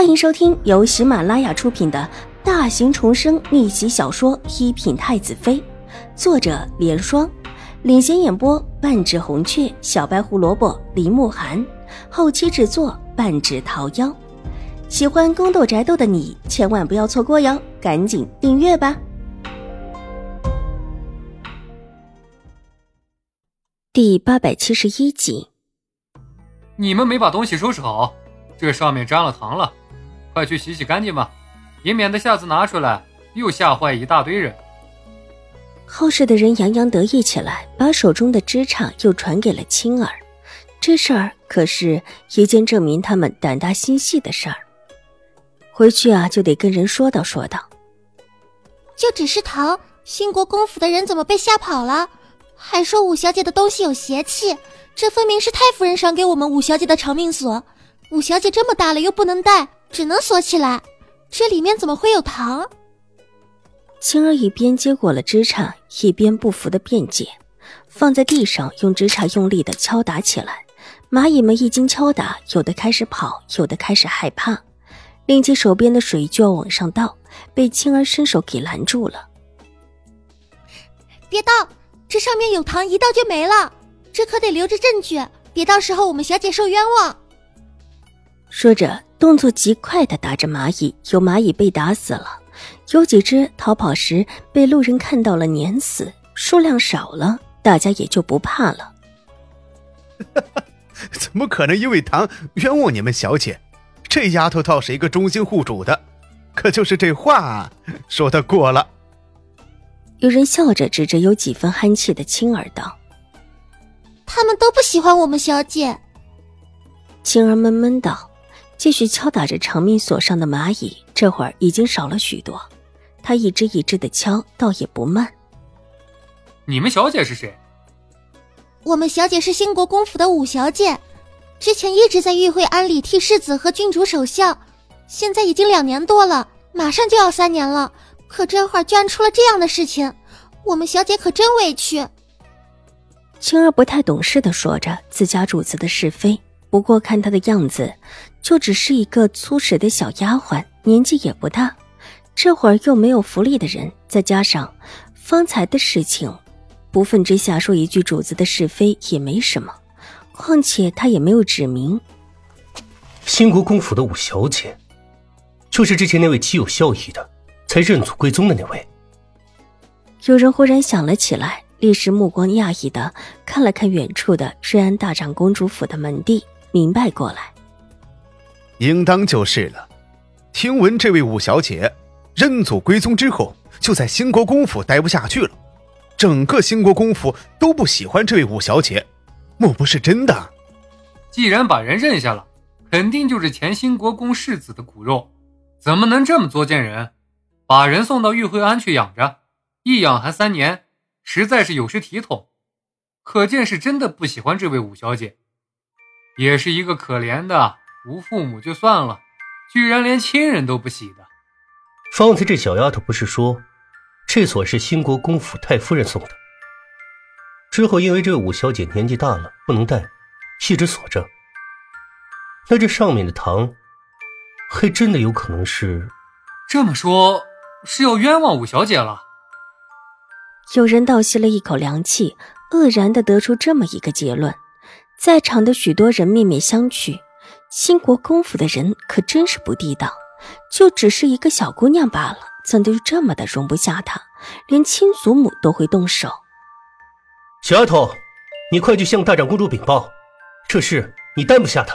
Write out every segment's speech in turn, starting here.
欢迎收听由喜马拉雅出品的大型重生逆袭小说《一品太子妃》，作者：莲霜，领衔演播：半指红雀、小白胡萝卜、林慕寒，后期制作：半指桃夭。喜欢宫斗宅斗的你千万不要错过哟，赶紧订阅吧！第八百七十一集，你们没把东西收拾好。这上面沾了糖了，快去洗洗干净吧，也免得下次拿出来又吓坏一大堆人。后世的人洋洋得意起来，把手中的枝杈又传给了青儿。这事儿可是一件证明他们胆大心细的事儿。回去啊，就得跟人说道说道。就只是糖，兴国公府的人怎么被吓跑了？还说五小姐的东西有邪气，这分明是太夫人赏给我们五小姐的长命锁。五小姐这么大了又不能带，只能锁起来。这里面怎么会有糖？青儿一边接过了枝杈，一边不服的辩解，放在地上，用枝杈用力的敲打起来。蚂蚁们一经敲打，有的开始跑，有的开始害怕，拎起手边的水就要往上倒，被青儿伸手给拦住了。别倒，这上面有糖，一倒就没了。这可得留着证据，别到时候我们小姐受冤枉。说着，动作极快的打着蚂蚁，有蚂蚁被打死了，有几只逃跑时被路人看到了碾死，数量少了，大家也就不怕了。怎么可能因为糖冤枉你们小姐？这丫头倒是一个忠心护主的，可就是这话说的过了。有人笑着指着有几分憨气的青儿道：“他们都不喜欢我们小姐。”青儿闷闷道。继续敲打着长命锁上的蚂蚁，这会儿已经少了许多。他一只一只的敲，倒也不慢。你们小姐是谁？我们小姐是兴国公府的五小姐，之前一直在玉会庵里替世子和郡主守孝，现在已经两年多了，马上就要三年了。可这会儿居然出了这样的事情，我们小姐可真委屈。青儿不太懂事的说着自家主子的是非。不过看她的样子，就只是一个粗使的小丫鬟，年纪也不大。这会儿又没有福利的人，再加上方才的事情，不忿之下说一句主子的是非也没什么。况且他也没有指明。兴国公府的五小姐，就是之前那位极有孝义的，才认祖归宗的那位。有人忽然想了起来，立时目光讶异的看了看远处的瑞安大长公主府的门第。明白过来，应当就是了。听闻这位五小姐认祖归宗之后，就在兴国公府待不下去了，整个兴国公府都不喜欢这位五小姐，莫不是真的？既然把人认下了，肯定就是前兴国公世子的骨肉，怎么能这么作贱人，把人送到玉惠庵去养着，一养还三年，实在是有失体统。可见是真的不喜欢这位五小姐。也是一个可怜的，无父母就算了，居然连亲人都不喜的。方才这小丫头不是说，这锁是兴国公府太夫人送的，之后因为这五小姐年纪大了不能带，一直锁着。那这上面的糖，还真的有可能是……这么说，是要冤枉五小姐了。有人倒吸了一口凉气，愕然的得出这么一个结论。在场的许多人面面相觑，兴国公府的人可真是不地道，就只是一个小姑娘罢了，怎的就这么的容不下她，连亲祖母都会动手？小丫头，你快去向大长公主禀报，这事你担不下她。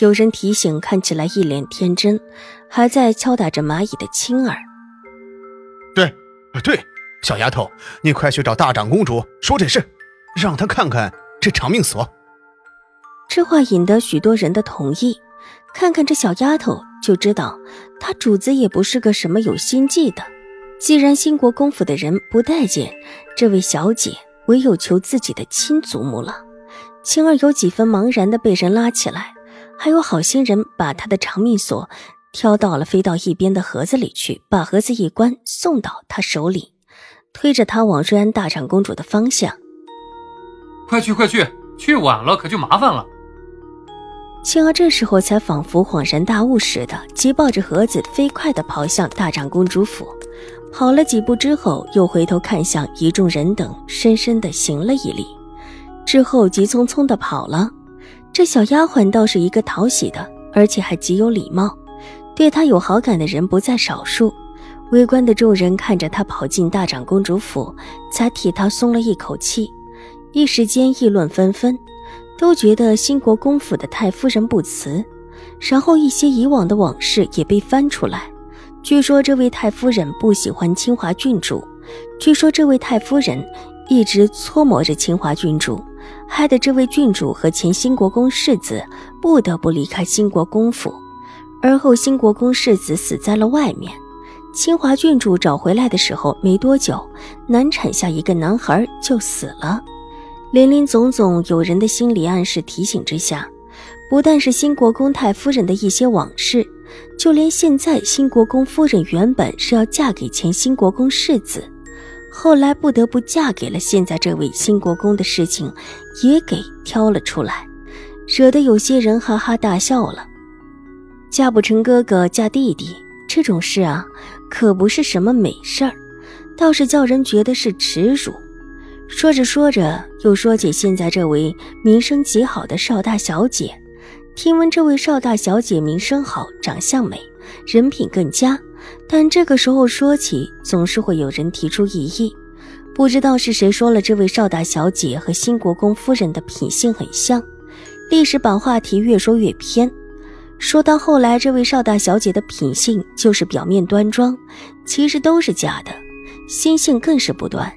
有人提醒，看起来一脸天真，还在敲打着蚂蚁的青儿。对，对，小丫头，你快去找大长公主说这事，让她看看。这长命锁，这话引得许多人的同意。看看这小丫头，就知道她主子也不是个什么有心计的。既然兴国公府的人不待见这位小姐，唯有求自己的亲祖母了。青儿有几分茫然的被人拉起来，还有好心人把她的长命锁挑到了飞到一边的盒子里去，把盒子一关，送到她手里，推着她往瑞安大长公主的方向。快去快去，去晚了可就麻烦了。青儿这时候才仿佛恍然大悟似的，急抱着盒子飞快地跑向大长公主府。跑了几步之后，又回头看向一众人等，深深地行了一礼，之后急匆匆地跑了。这小丫鬟倒是一个讨喜的，而且还极有礼貌，对她有好感的人不在少数。围观的众人看着她跑进大长公主府，才替她松了一口气。一时间议论纷纷，都觉得兴国公府的太夫人不慈。然后一些以往的往事也被翻出来。据说这位太夫人不喜欢清华郡主，据说这位太夫人一直搓磨着清华郡主，害得这位郡主和前兴国公世子不得不离开兴国公府。而后兴国公世子死在了外面，清华郡主找回来的时候没多久，难产下一个男孩就死了。林林总总，有人的心理暗示提醒之下，不但是新国公太夫人的一些往事。就连现在，新国公夫人原本是要嫁给前新国公世子，后来不得不嫁给了现在这位新国公的事情，也给挑了出来，惹得有些人哈哈大笑了。嫁不成哥哥嫁弟弟这种事啊，可不是什么美事儿，倒是叫人觉得是耻辱。说着说着，又说起现在这位名声极好的邵大小姐。听闻这位邵大小姐名声好，长相美，人品更佳，但这个时候说起，总是会有人提出异议。不知道是谁说了，这位邵大小姐和新国公夫人的品性很像，历史把话题越说越偏。说到后来，这位邵大小姐的品性就是表面端庄，其实都是假的，心性更是不端。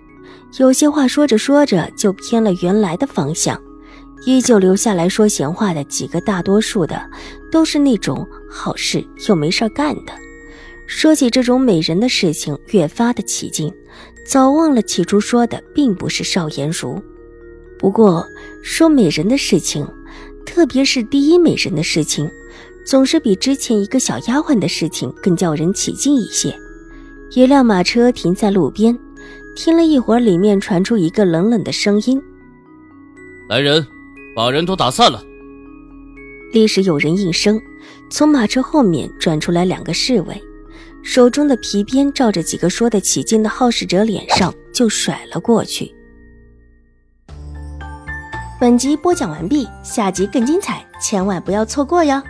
有些话说着说着就偏了原来的方向。依旧留下来说闲话的几个，大多数的都是那种好事又没事干的。说起这种美人的事情，越发的起劲，早忘了起初说的并不是邵颜如。不过说美人的事情，特别是第一美人的事情，总是比之前一个小丫鬟的事情更叫人起劲一些。一辆马车停在路边，听了一会儿，里面传出一个冷冷的声音：“来人！”把人都打散了。立时有人应声，从马车后面转出来两个侍卫，手中的皮鞭照着几个说得起劲的好事者脸上就甩了过去。本集播讲完毕，下集更精彩，千万不要错过哟。